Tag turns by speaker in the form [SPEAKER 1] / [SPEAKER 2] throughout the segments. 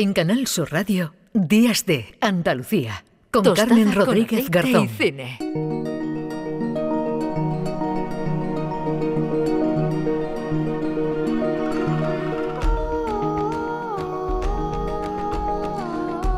[SPEAKER 1] En Canal Sur Radio, Días de Andalucía, con Carmen Rodríguez Garzón. cine.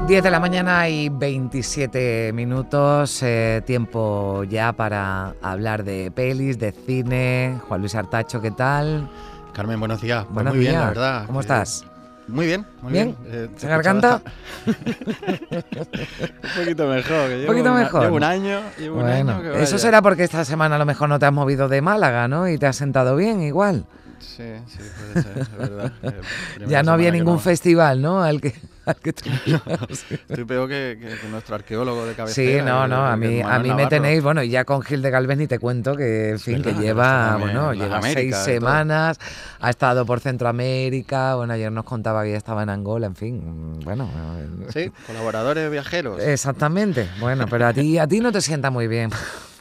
[SPEAKER 2] Diez de la mañana y 27 minutos, eh, tiempo ya para hablar de pelis, de cine. Juan Luis Artacho, ¿qué tal?
[SPEAKER 3] Carmen, buenos días. Pues muy
[SPEAKER 2] días,
[SPEAKER 3] bien, la verdad.
[SPEAKER 2] ¿Cómo estás?
[SPEAKER 3] Muy bien, muy
[SPEAKER 2] bien.
[SPEAKER 3] bien. Eh,
[SPEAKER 2] ¿Se garganta?
[SPEAKER 3] un poquito mejor. Que
[SPEAKER 2] un poquito
[SPEAKER 3] una,
[SPEAKER 2] mejor.
[SPEAKER 3] Llevo un año. Llevo
[SPEAKER 2] bueno,
[SPEAKER 3] un año que
[SPEAKER 2] eso será porque esta semana a lo mejor no te has movido de Málaga, ¿no? Y te has sentado bien igual.
[SPEAKER 3] Sí, sí, puede ser, es verdad. Eh,
[SPEAKER 2] Ya no había ningún
[SPEAKER 3] no.
[SPEAKER 2] festival, ¿no? Al que, al que tú
[SPEAKER 3] Estoy peor que, nuestro arqueólogo de
[SPEAKER 2] Sí,
[SPEAKER 3] cabecera.
[SPEAKER 2] no,
[SPEAKER 3] que-
[SPEAKER 2] no, a mí, a mí me tenéis, bueno, y ya con Gil de Galvez ni te cuento que, en fin, que lleva,
[SPEAKER 3] también
[SPEAKER 2] bueno, lleva seis
[SPEAKER 3] todo.
[SPEAKER 2] semanas, ha estado por Centroamérica, bueno, ayer nos contaba que ya estaba en Angola, en fin, bueno.
[SPEAKER 3] Sí, colaboradores viajeros.
[SPEAKER 2] Exactamente, bueno, pero a ti, a ti no te sienta muy bien.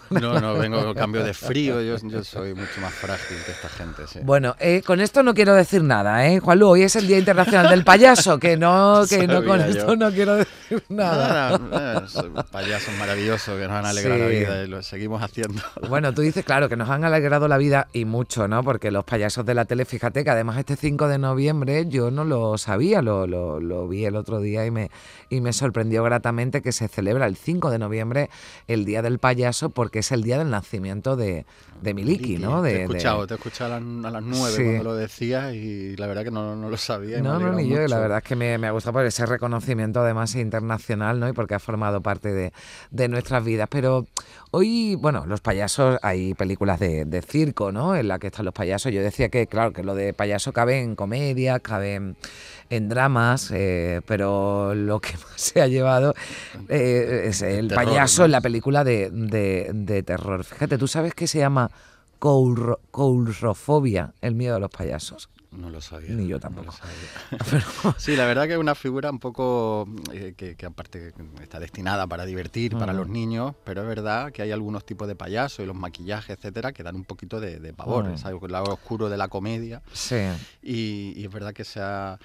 [SPEAKER 3] No, no, vengo con cambio de frío. Yo, yo soy mucho más frágil que esta gente, sí.
[SPEAKER 2] Bueno, eh, con esto no quiero decir nada, ¿eh? Juanlu, hoy es el Día Internacional del Payaso, que no, que no con
[SPEAKER 3] yo.
[SPEAKER 2] esto no quiero decir nada.
[SPEAKER 3] Nada, nada, son payasos maravillosos que nos han alegrado
[SPEAKER 2] Sí.
[SPEAKER 3] la vida y lo seguimos haciendo.
[SPEAKER 2] Bueno, tú dices, claro, que nos han alegrado la vida y mucho, ¿no? Porque los payasos de la tele, fíjate que además este 5 de noviembre yo no lo sabía, lo, lo- lo vi el otro día y me, y me sorprendió gratamente que se celebra el 5 de noviembre el Día del Payaso porque es el día del nacimiento de, de Miliki, ¿no?
[SPEAKER 3] te he
[SPEAKER 2] de-
[SPEAKER 3] escuchado, te he escuchado a las, a las 9
[SPEAKER 2] Sí.
[SPEAKER 3] cuando lo decías y la verdad que no, no lo sabía. y
[SPEAKER 2] No, no, ni yo, y la
[SPEAKER 3] mucho.
[SPEAKER 2] verdad es que me, me ha gustado por ese reconocimiento además internacional, ¿no? Y porque ha formado parte de, de nuestras vidas. Pero hoy, bueno, los payasos, hay películas de, de circo, ¿no? En la que están los payasos. Yo decía que, claro, que lo de payaso cabe en comedia, cabe en, en dramas, eh, pero lo que más se ha llevado eh, es el
[SPEAKER 3] Terror,
[SPEAKER 2] payaso
[SPEAKER 3] ¿no?
[SPEAKER 2] en la película de, de- de terror. Fíjate, ¿tú sabes que se llama coulro- coulrofobia, el miedo a los payasos?
[SPEAKER 3] No lo sabía.
[SPEAKER 2] Ni yo tampoco.
[SPEAKER 3] Sí, la verdad que es una figura un poco eh, que, que aparte está destinada para divertir para los niños, pero es verdad que hay algunos tipos de payasos y los maquillajes, etcétera, que dan un poquito de, de pavor,
[SPEAKER 2] Ujú.
[SPEAKER 3] ¿sabes? El lado oscuro de la comedia.
[SPEAKER 2] Sí.
[SPEAKER 3] Y, y es verdad que se ha-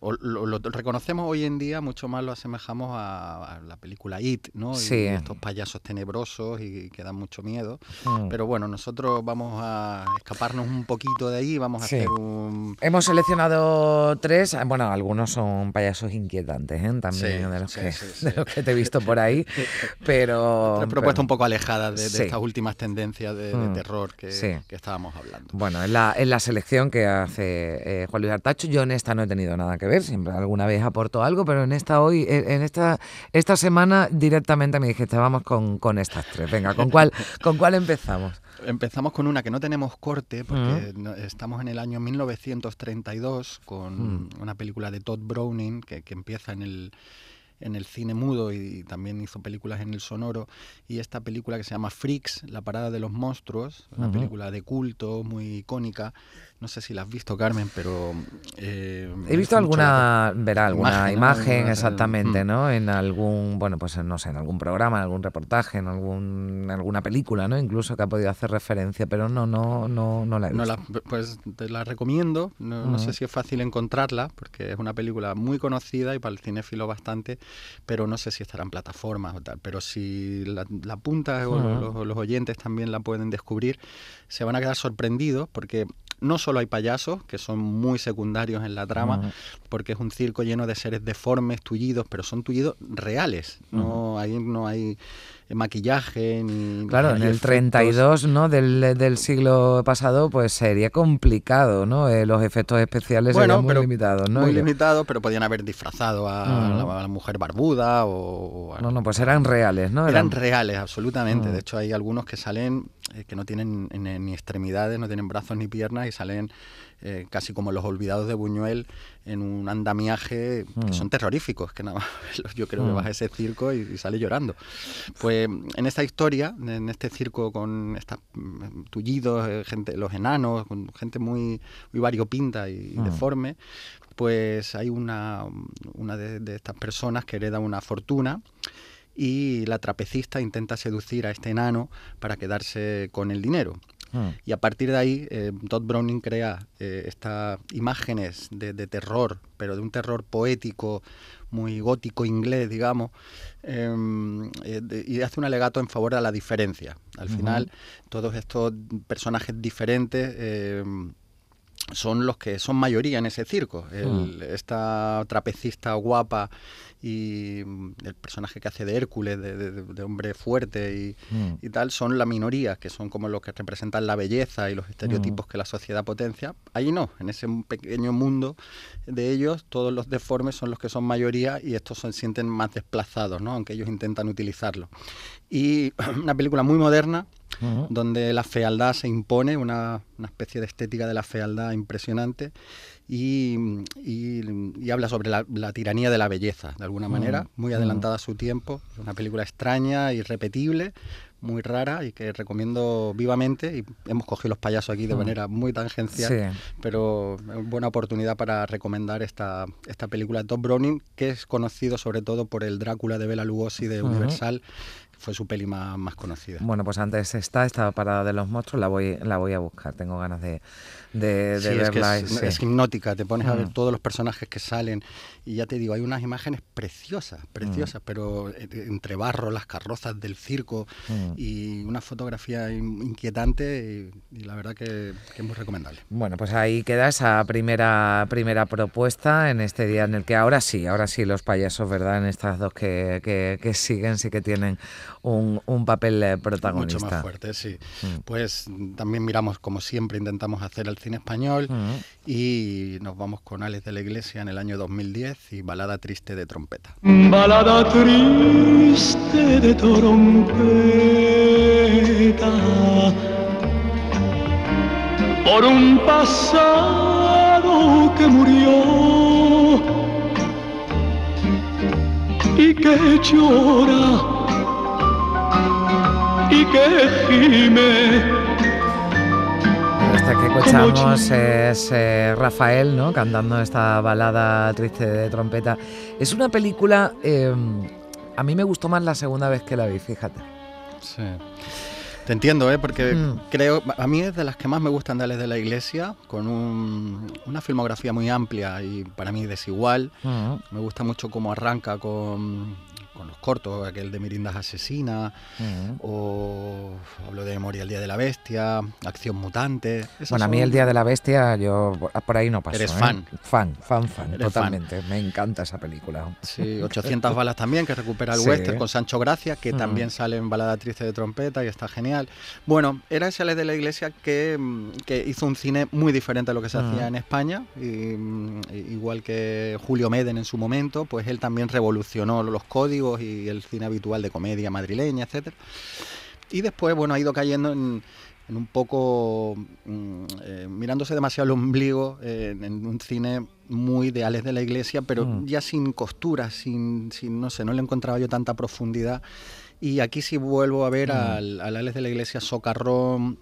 [SPEAKER 3] o lo, lo reconocemos hoy en día, mucho más lo asemejamos a, a la película It, ¿no? Y
[SPEAKER 2] Sí.
[SPEAKER 3] estos payasos tenebrosos y que dan mucho miedo.
[SPEAKER 2] Mm.
[SPEAKER 3] Pero bueno, nosotros vamos a escaparnos un poquito de ahí, vamos a
[SPEAKER 2] Sí.
[SPEAKER 3] hacer un...
[SPEAKER 2] Hemos seleccionado tres, ah, bueno, algunos son payasos inquietantes, ¿eh? también
[SPEAKER 3] Sí,
[SPEAKER 2] de, los que, de los que te he visto por ahí, pero...
[SPEAKER 3] Otra propuesta
[SPEAKER 2] pero-
[SPEAKER 3] un poco alejada de, de estas últimas tendencias de, de
[SPEAKER 2] Mm,
[SPEAKER 3] terror que, que estábamos hablando.
[SPEAKER 2] Bueno, en la, en la selección que hace eh, Juan Luis Artacho, yo en esta no he tenido nada que ver, siempre alguna vez aporto algo, pero en esta hoy, en esta, esta semana directamente me dijiste, vamos con, con estas tres. Venga, ¿con cuál, ¿con cuál empezamos?
[SPEAKER 3] Empezamos con una que no tenemos corte porque
[SPEAKER 2] Mm.
[SPEAKER 3] no- estamos en el año 1932 con
[SPEAKER 2] Mm.
[SPEAKER 3] una película de Todd Browning que, que empieza en el, en el cine mudo y, también hizo películas en el sonoro y esta película que se llama Freaks, La parada de los monstruos, una
[SPEAKER 2] Ujú.
[SPEAKER 3] película de culto muy icónica. No sé si la has visto, Carmen, pero... eh,
[SPEAKER 2] He visto
[SPEAKER 3] mucho
[SPEAKER 2] alguna, verá, alguna
[SPEAKER 3] Imagen, ¿no?
[SPEAKER 2] imagen,
[SPEAKER 3] Alguna-
[SPEAKER 2] exactamente,
[SPEAKER 3] mm.
[SPEAKER 2] ¿no? En algún, bueno, pues no sé, en algún programa, en algún reportaje, en algún, en alguna película, ¿no? Incluso que ha podido hacer referencia, pero no, no, no, no la he
[SPEAKER 3] No
[SPEAKER 2] visto.
[SPEAKER 3] la- pues te la recomiendo. No, no sé
[SPEAKER 2] Ujú.
[SPEAKER 3] si es fácil encontrarla, porque es una película muy conocida y para el cinéfilo bastante, pero no sé si estará en plataformas o tal. Pero si la, la apuntas o los, los oyentes también la pueden descubrir, se van a quedar sorprendidos porque no solo hay payasos, que son muy secundarios en la trama, porque es un circo lleno de seres deformes, tullidos, pero son tullidos reales. No, ahí no hay maquillaje ni...
[SPEAKER 2] Claro, en el
[SPEAKER 3] efectos.
[SPEAKER 2] 32, ¿no? Del, del siglo pasado, pues sería complicado, ¿no? Eh, los efectos especiales
[SPEAKER 3] Bueno,
[SPEAKER 2] serían muy limitados, ¿no?
[SPEAKER 3] Muy
[SPEAKER 2] Y-
[SPEAKER 3] limitado, pero podían haber disfrazado a, la, a la mujer barbuda o... o a-
[SPEAKER 2] No, no, pues eran reales, ¿no?
[SPEAKER 3] Eran reales, absolutamente. De hecho, hay algunos que salen eh, que no tienen ni extremidades, no tienen brazos ni piernas y salen eh, casi como los olvidados de Buñuel en un andamiaje que
[SPEAKER 2] Mm.
[SPEAKER 3] son terroríficos, que nada más yo creo que
[SPEAKER 2] Mm.
[SPEAKER 3] vas a ese circo y, y sale llorando. Pues en esta historia, en este circo con estos tullidos, eh, gente, los enanos, con gente muy, muy variopinta y
[SPEAKER 2] Mm.
[SPEAKER 3] deforme, pues hay una, una de, de estas personas que hereda una fortuna y la trapecista intenta seducir a este enano para quedarse con el dinero. Mm. Y a partir de ahí, eh, Todd Browning crea eh, estas imágenes de, terror, pero de un terror poético, muy gótico inglés, digamos, em, eh, y hace un alegato en favor de la diferencia. Al final, todos estos personajes diferentes em, son los que son mayoría en ese circo. Hmm. Esta trapecista guapa y mm, el personaje que hace de Hércules, de, hombre fuerte hmm. y, tal, son la minoría, que son como los que representan la belleza y los estereotipos hmm. que la sociedad potencia. Ahí no, en ese pequeño mundo de ellos, todos los deformes son los que son mayoría y estos se sienten más desplazados, ¿no? aunque ellos intentan utilizarlo. Y una película muy moderna, donde la fealdad se impone, una, especie de estética de la fealdad impresionante, y, habla sobre la, tiranía de la belleza, de alguna manera, muy adelantada a su tiempo, una película extraña, irrepetible, muy rara y que recomiendo vivamente. Y hemos cogido los payasos aquí de manera muy tangencial, pero es buena oportunidad para recomendar esta, esta película. De Tom Browning, que es conocido sobre todo por el Drácula de Bela Lugosi de Universal fue su peli más, conocida.
[SPEAKER 2] Bueno, pues antes está, esta parada de los monstruos, la voy, la voy a buscar, tengo ganas de, de, verla.
[SPEAKER 3] Es, es, hipnótica, te pones a ver mm. todos los personajes que salen y ya te digo, hay unas imágenes preciosas, preciosas, mm. pero eh, entre barro, las carrozas del circo mm. y una fotografía inquietante y, la verdad que, es muy recomendable.
[SPEAKER 2] Bueno, pues ahí queda esa primera, primera propuesta en este día en el que ahora sí, ahora sí los payasos, ¿verdad? En estas dos que, que siguen sí que tienen un, papel eh, protagonista.
[SPEAKER 3] Mucho más fuerte, sí. Pues también miramos, como siempre, intentamos hacer el cine español y nos vamos con Alex de la Iglesia en el año 2010 y Balada Triste de Trompeta.
[SPEAKER 4] Balada Triste de Trompeta por un pasado que murió y que llora y que gime.
[SPEAKER 2] Esta que escuchamos es eh, Rafael, ¿no? Cantando esta balada triste de trompeta. Es una película. Em, a mí me gustó más la segunda vez que la vi, fíjate.
[SPEAKER 3] Sí. Te entiendo, ¿eh? porque mm. creo, a mí es de las que más me gustan de de la Iglesia, con una filmografía muy amplia y para mí desigual. Mm. Me gusta mucho cómo arranca con con los cortos, aquel de Mirindas Asesina, o hablo de Memoria el Día de la Bestia, Acción Mutante.
[SPEAKER 2] Bueno, a mí el Día de la Bestia, yo por ahí no paso.
[SPEAKER 3] Eres
[SPEAKER 2] ¿eh?
[SPEAKER 3] fan.
[SPEAKER 2] Fan, fan, fan, totalmente. Me encanta esa película.
[SPEAKER 3] Sí, 800 balas también, que recupera el western con Sancho Gracia, que también sale en Balada Triste de Trompeta y está genial. Bueno, era ese de la Iglesia que, que, hizo un cine muy diferente a lo que se hacía en España, y, igual que Julio Meden en su momento, pues él también revolucionó los códigos y el cine habitual de comedia madrileña, etcétera. Y después, bueno, ha ido cayendo en, un poco mm, eh, mirándose demasiado el ombligo en, un cine muy de Alex de la Iglesia, pero mm. ya sin costura, sin, sin, no sé, no le encontraba yo tanta profundidad. Y aquí sí vuelvo a ver mm. al, al Alex de la Iglesia socarrón,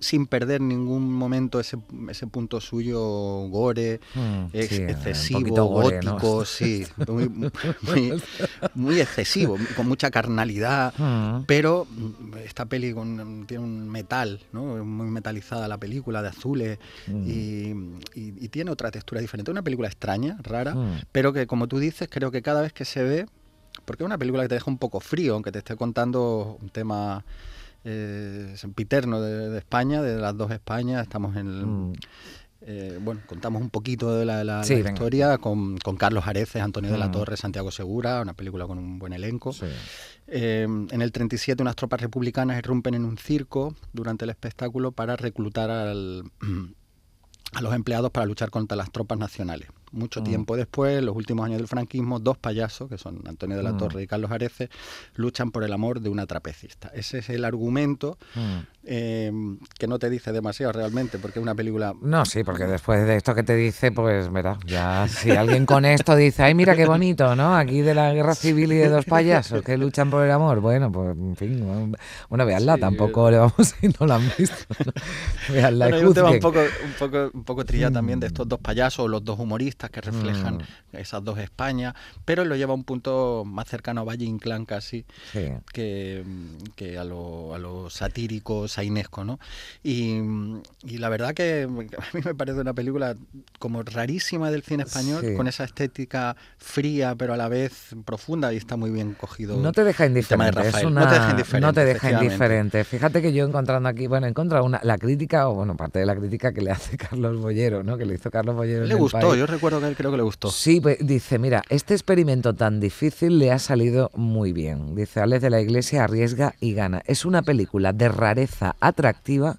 [SPEAKER 3] sin perder ningún momento ese, ese punto suyo gore, mm, excesivo, gótico, sí, muy, excesivo, con mucha carnalidad, mm. pero esta peli tiene un metal, ¿no? muy metalizada la película, de azules, mm. y, tiene otra textura diferente. Una película extraña, rara, pero que como tú dices, creo que cada vez que se ve, porque es una película que te deja un poco frío, aunque te esté contando un tema eh, sempiterno de, de, España, de las dos Españas. Estamos en mm. eh, bueno, contamos un poquito de la, historia con, Carlos Areces, Antonio de la mm. Torre, Santiago Segura, una película con un buen elenco. Eh, en el 37 unas tropas republicanas irrumpen en un circo durante el espectáculo para reclutar al, a los empleados para luchar contra las tropas nacionales. Mucho mm. tiempo después, en los últimos años del franquismo, dos payasos, que son Antonio de la mm. Torre y Carlos Areces, luchan por el amor de una trapecista. Ese es el argumento mm. Eh, que no te dice demasiado realmente, porque es una película...
[SPEAKER 2] No, sí, porque después de esto que te dice, pues mira, ya si alguien con esto dice, ay, mira qué bonito, ¿no? Aquí de la guerra civil y de dos payasos que luchan por el amor, bueno, pues en fin, bueno, veanla, tampoco le vamos a no la han visto.
[SPEAKER 3] Veanla, un tema un poco, un poco, un poco trillado también de estos dos payasos, los dos humoristas, que reflejan
[SPEAKER 2] Mm.
[SPEAKER 3] esas dos Españas, pero lo lleva a un punto más cercano a Valle Inclán casi
[SPEAKER 2] Sí.
[SPEAKER 3] que, que a, lo, a lo satírico, sainesco, ¿no? Y, y la verdad que a mí me parece una película como rarísima del cine español,
[SPEAKER 2] Sí.
[SPEAKER 3] con esa estética fría pero a la vez profunda y está muy bien cogido.
[SPEAKER 2] No te deja
[SPEAKER 3] de
[SPEAKER 2] indiferente. es
[SPEAKER 3] Rafael.
[SPEAKER 2] una-
[SPEAKER 3] no te deja indiferente.
[SPEAKER 2] no te deja
[SPEAKER 3] efectivamente.
[SPEAKER 2] indiferente. Fíjate que yo encontrando aquí, bueno, encontrado una, la crítica, o bueno, parte de la crítica que le hace Carlos Bollero, ¿no? Que le hizo Carlos Bollero. en
[SPEAKER 3] Le
[SPEAKER 2] El
[SPEAKER 3] gustó,
[SPEAKER 2] País.
[SPEAKER 3] yo recuerdo que él creo que le gustó.
[SPEAKER 2] Sí, pues, dice, mira, este experimento tan difícil le ha salido muy bien. Dice, Alex de la Iglesia arriesga y gana. Es una película de rareza atractiva,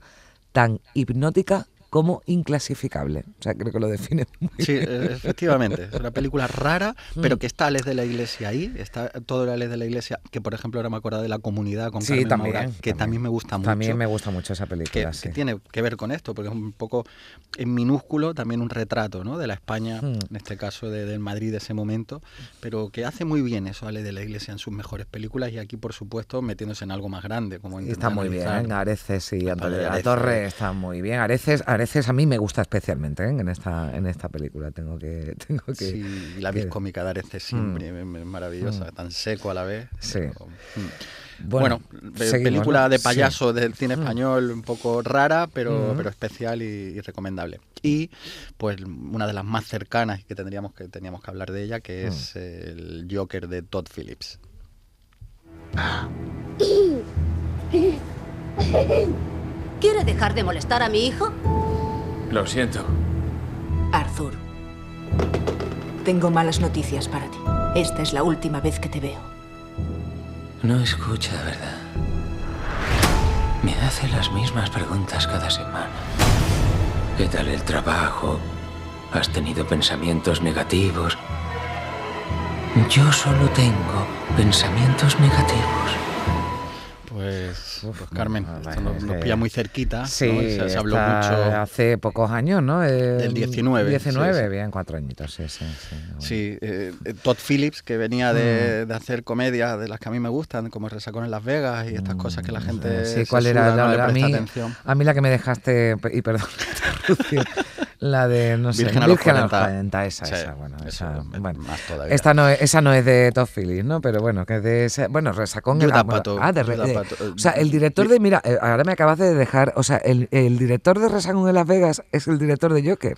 [SPEAKER 2] tan hipnótica como inclasificable. O sea, creo que lo define muy
[SPEAKER 3] Sí,
[SPEAKER 2] bien.
[SPEAKER 3] eh, efectivamente. Es una película rara, pero
[SPEAKER 2] Mm.
[SPEAKER 3] que está Alex de la Iglesia ahí. Está todo el Alex de la Iglesia, que por ejemplo ahora me acuerdo de la comunidad con
[SPEAKER 2] Sí,
[SPEAKER 3] Carmen
[SPEAKER 2] también,
[SPEAKER 3] Maura, que también, me gusta mucho.
[SPEAKER 2] También me gusta mucho esa
[SPEAKER 3] que,
[SPEAKER 2] película,
[SPEAKER 3] que
[SPEAKER 2] sí.
[SPEAKER 3] tiene que ver con esto, porque es un poco en minúsculo también un retrato ¿no? de la España,
[SPEAKER 2] Hmm.
[SPEAKER 3] en este caso de- del Madrid de ese momento, pero que hace muy bien eso Ale de la Iglesia en sus mejores películas y aquí por supuesto metiéndose en algo más grande. Como
[SPEAKER 2] está muy bien, Areces y Antonio
[SPEAKER 3] de
[SPEAKER 2] la. Torre están muy bien. Areces, Areces a mí me gusta especialmente ¿eh? en esta en esta película. Tengo que tengo que
[SPEAKER 3] Sí, la
[SPEAKER 2] que-
[SPEAKER 3] vis cómica de Areces siempre es es maravillosa, tan seco a la vez.
[SPEAKER 2] Sí.
[SPEAKER 3] pero, mm.
[SPEAKER 2] Bueno, seguimos,
[SPEAKER 3] película
[SPEAKER 2] ¿no?
[SPEAKER 3] de
[SPEAKER 2] Sí.
[SPEAKER 3] payaso del cine español, un poco rara, pero,
[SPEAKER 2] Mm.
[SPEAKER 3] pero especial y, y recomendable. Y pues una de las más cercanas que tendríamos que teníamos que hablar de ella, que es el Joker de Todd Phillips.
[SPEAKER 5] ¿Quiere dejar de molestar a mi hijo?
[SPEAKER 6] Lo siento.
[SPEAKER 7] Arthur, tengo malas noticias para ti. Esta es la última vez que te veo.
[SPEAKER 6] No escucha, ¿verdad? Me hace las mismas preguntas cada semana. ¿Qué tal el trabajo? ¿Has tenido pensamientos negativos? Yo solo tengo pensamientos negativos.
[SPEAKER 3] Pues,
[SPEAKER 2] Uf,
[SPEAKER 3] pues, Carmen,
[SPEAKER 2] no,
[SPEAKER 3] esto nos, nos pilla muy cerquita. ¿no?
[SPEAKER 2] Sí,
[SPEAKER 3] se, se habló mucho.
[SPEAKER 2] hace pocos años, ¿no? Eh,
[SPEAKER 3] Del 19,
[SPEAKER 2] 19,
[SPEAKER 3] sí, sí.
[SPEAKER 2] bien, cuatro añitos, sí, sí. sí, bueno.
[SPEAKER 3] Sí, eh, Todd Phillips, que venía
[SPEAKER 2] Mm.
[SPEAKER 3] de, de hacer comedias de las que a mí me gustan, como Resacón en Las Vegas y estas cosas que la gente
[SPEAKER 2] Mm, Sí,
[SPEAKER 3] se
[SPEAKER 2] ¿cuál era la,
[SPEAKER 3] no le
[SPEAKER 2] a, mí,
[SPEAKER 3] atención.
[SPEAKER 2] a mí la que me dejaste, y perdón la de, no sé,
[SPEAKER 3] Virgen a los
[SPEAKER 2] Virgen a los
[SPEAKER 3] 40.
[SPEAKER 2] 40, esa,
[SPEAKER 3] Sí,
[SPEAKER 2] esa, bueno, esa,
[SPEAKER 3] es
[SPEAKER 2] bueno.
[SPEAKER 3] más todavía.
[SPEAKER 2] Esta no es, esa no es de Todd Phillips, ¿no? Pero bueno, que es de ese, bueno, Resacón.
[SPEAKER 3] Judd
[SPEAKER 2] ah,
[SPEAKER 3] Apatow,
[SPEAKER 2] ah, de,
[SPEAKER 3] Judd
[SPEAKER 2] de-
[SPEAKER 3] Apatow, eh,
[SPEAKER 2] o sea, el director de, mira, eh, ahora me acabas de dejar, o sea, el, el director de Resacón en Las Vegas es el director de Joker.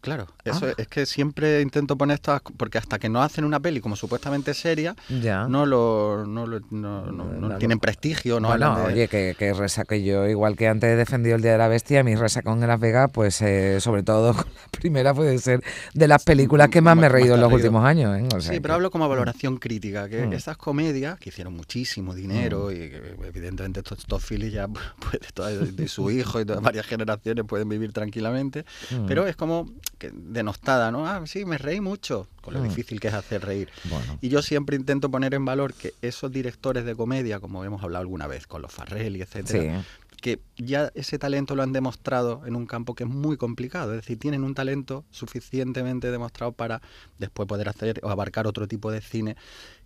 [SPEAKER 3] Claro, eso
[SPEAKER 2] Ah.
[SPEAKER 3] es, es que siempre intento poner estas, porque hasta que no hacen una peli como supuestamente seria,
[SPEAKER 2] Ya.
[SPEAKER 3] no lo, no, lo- no, no- tienen prestigio, no
[SPEAKER 2] bueno,
[SPEAKER 3] hablan de-
[SPEAKER 2] oye, que, que resaque yo, igual que antes he defendido el Día de la Bestia, mi resacón en Las Vegas, pues eh, sobre todo con la primera puede ser de las películas que más me he reído en los
[SPEAKER 3] reído.
[SPEAKER 2] últimos años. ¿eh? O sea
[SPEAKER 3] Sí,
[SPEAKER 2] que-
[SPEAKER 3] pero hablo como valoración crítica, que
[SPEAKER 2] Mm.
[SPEAKER 3] estas comedias que hicieron muchísimo dinero y que evidentemente estos, estos Phillies ya pues, de, toda- de su hijo y de varias generaciones pueden vivir tranquilamente,
[SPEAKER 2] Mm.
[SPEAKER 3] pero es como que denostada, ¿no? Ah, sí, me reí mucho, con lo
[SPEAKER 2] Mm.
[SPEAKER 3] difícil que es hacer reír.
[SPEAKER 2] Bueno.
[SPEAKER 3] Y yo siempre intento poner en valor que esos directores de comedia, como hemos hablado alguna vez con los Farrelly, etcétera,
[SPEAKER 2] Sí.
[SPEAKER 3] que ya ese talento lo han demostrado en un campo que es muy complicado. Es decir, tienen un talento suficientemente demostrado para después poder hacer o abarcar otro tipo de cine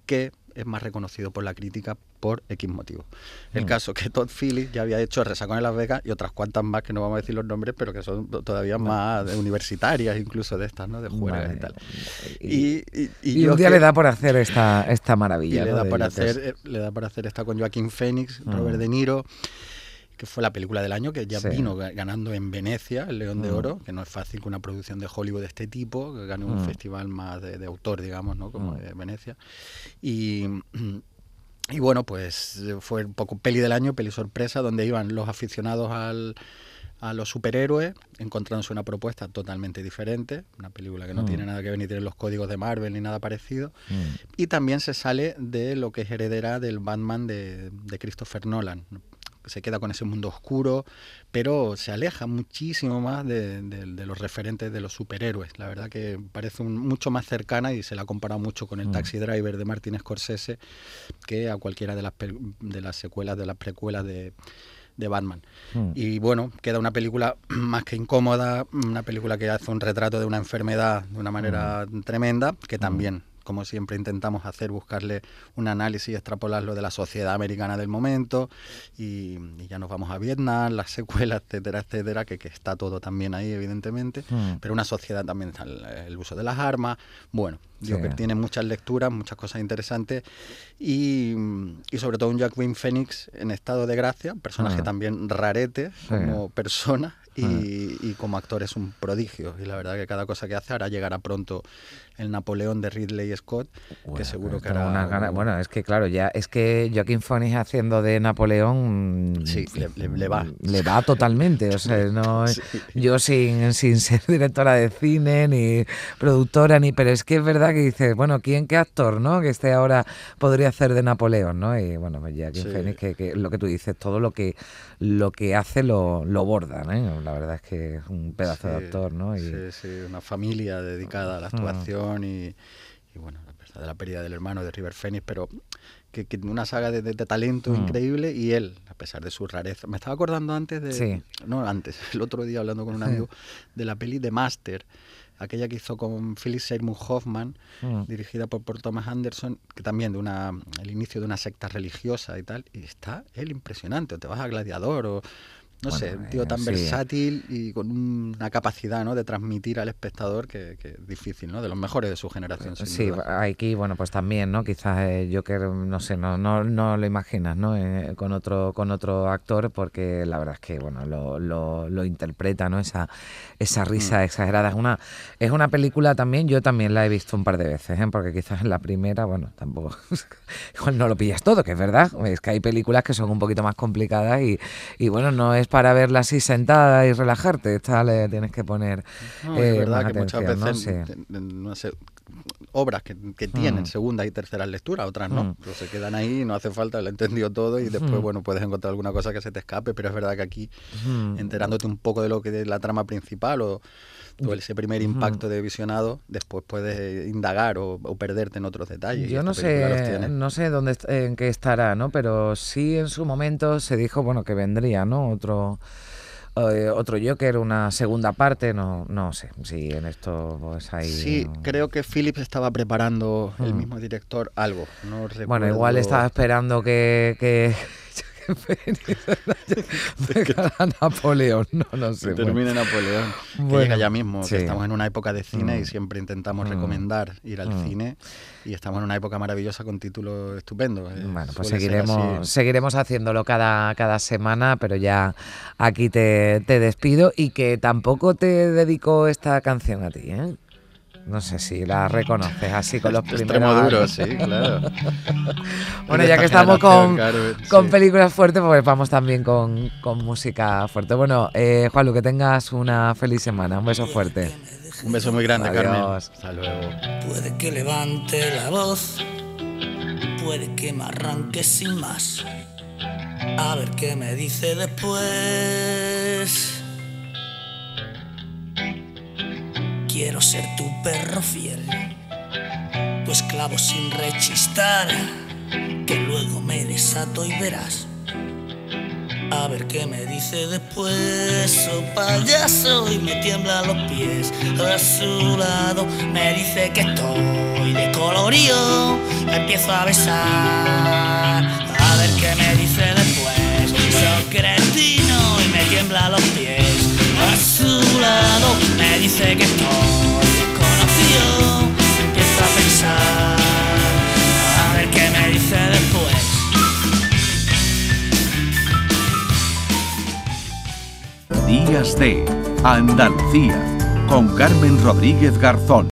[SPEAKER 3] que es más reconocido por la crítica por X motivo. El
[SPEAKER 2] Mm.
[SPEAKER 3] caso que Todd Phillips ya había hecho Resacón en Las Vegas y otras cuantas más que no vamos a decir los nombres, pero que son todavía más de universitarias, incluso de estas, ¿no? De juegas
[SPEAKER 2] Vale.
[SPEAKER 3] y tal.
[SPEAKER 2] Y,
[SPEAKER 3] Y, y- y
[SPEAKER 2] y
[SPEAKER 3] yo
[SPEAKER 2] un día
[SPEAKER 3] que-
[SPEAKER 2] le da por hacer esta, esta
[SPEAKER 3] y
[SPEAKER 2] maravilla.
[SPEAKER 3] le
[SPEAKER 2] ¿no?
[SPEAKER 3] da,
[SPEAKER 2] Jokers.
[SPEAKER 3] hacer, eh, le da hacer esta con Joaquín Phoenix,
[SPEAKER 2] Mm.
[SPEAKER 3] Robert De Niro, que fue la película del año que ya
[SPEAKER 2] Sí.
[SPEAKER 3] vino ga- ganando en Venecia el León de
[SPEAKER 2] Mm.
[SPEAKER 3] Oro, que no es fácil que una producción de Hollywood de este tipo, que gane un
[SPEAKER 2] Mm.
[SPEAKER 3] festival más de, de autor, digamos, ¿no? como
[SPEAKER 2] Mm.
[SPEAKER 3] de Venecia. Y, y bueno, pues eh, fue un poco peli del año, peli sorpresa, donde iban los aficionados al, a los superhéroes, encontrándose una propuesta totalmente diferente, una película que no
[SPEAKER 2] Mm.
[SPEAKER 3] tiene nada que ver ni tiene los códigos de Marvel ni nada parecido.
[SPEAKER 2] Mm.
[SPEAKER 3] Y también se sale de lo que es heredera del Batman de, de Christopher Nolan. Se queda con ese mundo oscuro, pero se aleja muchísimo más de, de- de los referentes de los superhéroes. La verdad que parece un- mucho más cercana y se la ha comparado mucho con el
[SPEAKER 2] Mm.
[SPEAKER 3] Taxi Driver de Martin Scorsese que a cualquiera de las, de las secuelas, de las precuelas de, de Batman.
[SPEAKER 2] Mm.
[SPEAKER 3] Y bueno, queda una película más que incómoda, una película que hace un retrato de una enfermedad de una manera
[SPEAKER 2] Mm.
[SPEAKER 3] tremenda, que también como siempre intentamos hacer, buscarle un análisis y extrapolarlo de la sociedad americana del momento. Y, y ya nos vamos a Vietnam, las secuelas, etcétera, etcétera, que, que está todo también ahí, evidentemente.
[SPEAKER 2] Mm.
[SPEAKER 3] Pero una sociedad también está el, el uso de las armas. Bueno,
[SPEAKER 2] Sí.
[SPEAKER 3] Joker tiene muchas lecturas, muchas cosas interesantes y, y sobre todo un Joaquin Phoenix en estado de gracia, personaje
[SPEAKER 2] Ah.
[SPEAKER 3] también rarete
[SPEAKER 2] Sí.
[SPEAKER 3] como persona y,
[SPEAKER 2] Ah.
[SPEAKER 3] y como actor es un prodigio. Y la verdad que cada cosa que hace ahora llegará pronto el Napoleón de Ridley Scott,
[SPEAKER 2] Bueno,
[SPEAKER 3] que seguro que hará...
[SPEAKER 2] Bueno, es que claro, ya es que Joaquín Phoenix haciendo de Napoleón mm,
[SPEAKER 3] Sí, le- le- le va.
[SPEAKER 2] Le va totalmente. O sea, no
[SPEAKER 3] Sí.
[SPEAKER 2] yo sin, sin ser directora de cine, ni productora, ni. Pero es que es verdad que dices, bueno, ¿quién qué actor, no? Que esté ahora podría hacer de Napoleón, ¿no? Y bueno, pues Joaquín
[SPEAKER 3] Sí.
[SPEAKER 2] Phoenix, que, que lo que tú dices, todo lo que lo que hace lo, lo borda, ¿no? La verdad es que es un pedazo de actor, ¿no? Y,
[SPEAKER 3] Sí, sí, una familia dedicada a la
[SPEAKER 2] Mm.
[SPEAKER 3] Actuación y, y, bueno, a pesar de la pérdida del hermano de River Phoenix, pero que, que una saga de, de- de talento
[SPEAKER 2] Mm.
[SPEAKER 3] increíble y él, a pesar de su rareza. Me estaba acordando antes de...
[SPEAKER 2] Sí.
[SPEAKER 3] No, antes, el otro día hablando con un amigo de la peli de Master, aquella que hizo con Philip Seymour Hoffman,
[SPEAKER 2] Mm.
[SPEAKER 3] dirigida por, por Thomas Anderson, que también de una el inicio de una secta religiosa y tal, y está él impresionante, o te vas a Gladiador o no
[SPEAKER 2] Bueno,
[SPEAKER 3] sé, un tío
[SPEAKER 2] eh,
[SPEAKER 3] tan
[SPEAKER 2] sí.
[SPEAKER 3] versátil y con un- una capacidad ¿no? de transmitir al espectador que, que es difícil, ¿no? De los mejores de su generación. sin
[SPEAKER 2] Sí,
[SPEAKER 3] duda.
[SPEAKER 2] aquí, bueno, pues también, ¿no? Quizás eh, Joker, no sé, no, no, no lo imaginas, ¿no? Eh, con otro, con otro actor, porque la verdad es que, bueno, lo, lo, lo interpreta, ¿no? Esa, esa risa
[SPEAKER 3] Mm.
[SPEAKER 2] exagerada. Es una, es una película también, yo también la he visto un par de veces, ¿eh? Porque quizás en la primera, bueno, tampoco, igual no lo pillas todo, que es verdad. Es que hay películas que son un poquito más complicadas y, y bueno, no es para verla así sentada y relajarte, esta le tienes que poner
[SPEAKER 3] No,
[SPEAKER 2] eh,
[SPEAKER 3] es verdad
[SPEAKER 2] más
[SPEAKER 3] que muchas
[SPEAKER 2] atención, ¿no?
[SPEAKER 3] veces no sé, obras que, que tienen
[SPEAKER 2] Mm.
[SPEAKER 3] segunda y tercera lectura, otras no.
[SPEAKER 2] Mm.
[SPEAKER 3] Pero se quedan ahí, no hace falta, lo he entendido todo y después,
[SPEAKER 2] Mm.
[SPEAKER 3] bueno, puedes encontrar alguna cosa que se te escape, pero es verdad que aquí,
[SPEAKER 2] Mm.
[SPEAKER 3] enterándote un poco de lo que es la trama principal o, o ese primer impacto de visionado, después puedes indagar o, o perderte en otros detalles.
[SPEAKER 2] Yo no sé, no sé dónde en qué estará, ¿no? Pero sí en su momento se dijo, bueno, que vendría, ¿no? Otro eh, otro Joker, una segunda parte, no no sé, si en esto pues hay
[SPEAKER 3] Sí,
[SPEAKER 2] no-
[SPEAKER 3] creo que Phillips estaba preparando, el
[SPEAKER 2] Mm.
[SPEAKER 3] mismo director, algo. No
[SPEAKER 2] Bueno, igual estaba esperando que que Venga, Napoleón, no, no sé.
[SPEAKER 3] Que
[SPEAKER 2] bueno.
[SPEAKER 3] termine Napoleón. que
[SPEAKER 2] Bueno,
[SPEAKER 3] llega ya mismo,
[SPEAKER 2] sí.
[SPEAKER 3] que estamos en una época de cine y
[SPEAKER 2] Mm.
[SPEAKER 3] siempre intentamos
[SPEAKER 2] Mm.
[SPEAKER 3] recomendar ir al
[SPEAKER 2] Mm.
[SPEAKER 3] cine. Y estamos en una época maravillosa con títulos estupendos. eh,
[SPEAKER 2] Bueno, pues
[SPEAKER 3] suele
[SPEAKER 2] seguiremos, seguiremos haciéndolo cada, cada semana, pero ya aquí te, te despido y que tampoco te dedico esta canción a ti, ¿eh? No sé si la reconoces así con los primeros...
[SPEAKER 3] Extremo duro, sí, claro.
[SPEAKER 2] Bueno, ya que estamos con, con
[SPEAKER 3] sí.
[SPEAKER 2] películas fuertes, pues vamos también con, con música fuerte. Bueno, eh, Juanlu, que tengas una feliz semana. Un beso fuerte.
[SPEAKER 3] Un beso muy grande, Carmen.
[SPEAKER 2] Adiós.
[SPEAKER 3] Hasta luego.
[SPEAKER 8] Puede que levante la voz, puede que me arranque sin más. A ver qué me dice después. Quiero ser tu perro fiel, tu esclavo sin rechistar, que luego me desato y verás. A ver qué me dice después, oh payaso, y me tiemblan los pies. A su lado me dice que estoy de colorío, la empiezo a besar. A ver qué me dice después, soy cretino y me tiemblan los pies. Su lado me dice que estoy desconocido, empiezo a pensar. A ver qué me dice después.
[SPEAKER 9] Días de Andalucía con Carmen Rodríguez Garzón.